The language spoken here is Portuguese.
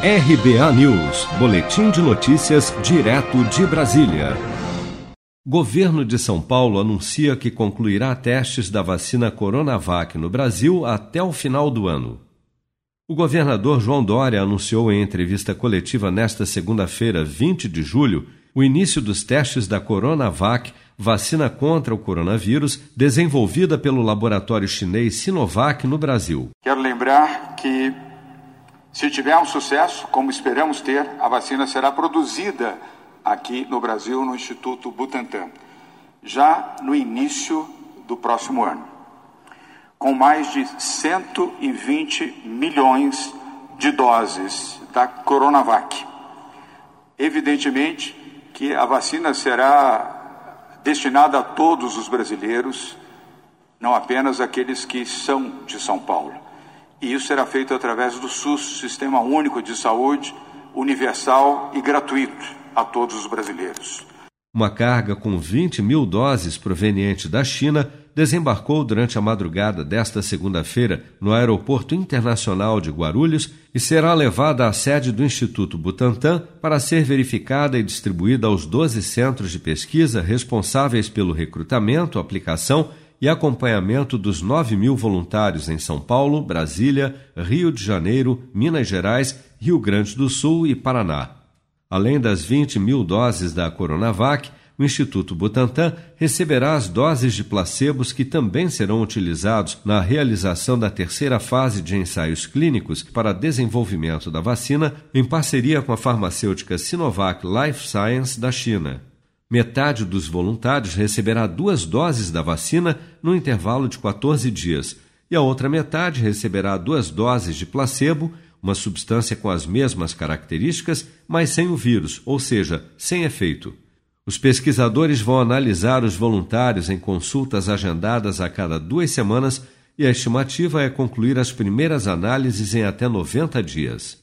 RBA News, Boletim de Notícias, direto de Brasília. Governo de São Paulo anuncia que concluirá testes da vacina Coronavac no Brasil até o final do ano. O governador João Dória anunciou em entrevista coletiva nesta segunda-feira, 20 de julho, o início dos testes da Coronavac, vacina contra o coronavírus, desenvolvida pelo laboratório chinês Sinovac no Brasil. Quero lembrar que se tiver um sucesso, como esperamos ter, a vacina será produzida aqui no Brasil, no Instituto Butantan, já no início do próximo ano, com mais de 120 milhões de doses da Coronavac. Evidentemente que a vacina será destinada a todos os brasileiros, não apenas aqueles que são de São Paulo. E isso será feito através do SUS, Sistema Único de Saúde, universal e gratuito a todos os brasileiros. Uma carga com 20 mil doses proveniente da China desembarcou durante a madrugada desta segunda-feira no Aeroporto Internacional de Guarulhos e será levada à sede do Instituto Butantan para ser verificada e distribuída aos 12 centros de pesquisa responsáveis pelo recrutamento, aplicação e acompanhamento dos 9 mil voluntários em São Paulo, Brasília, Rio de Janeiro, Minas Gerais, Rio Grande do Sul e Paraná. Além das 20 mil doses da Coronavac, o Instituto Butantan receberá as doses de placebos que também serão utilizados na realização da terceira fase de ensaios clínicos para desenvolvimento da vacina, em parceria com a farmacêutica Sinovac Life Science da China. Metade dos voluntários receberá duas doses da vacina no intervalo de 14 dias, e a outra metade receberá duas doses de placebo, uma substância com as mesmas características, mas sem o vírus, ou seja, sem efeito. Os pesquisadores vão analisar os voluntários em consultas agendadas a cada duas semanas e a estimativa é concluir as primeiras análises em até 90 dias.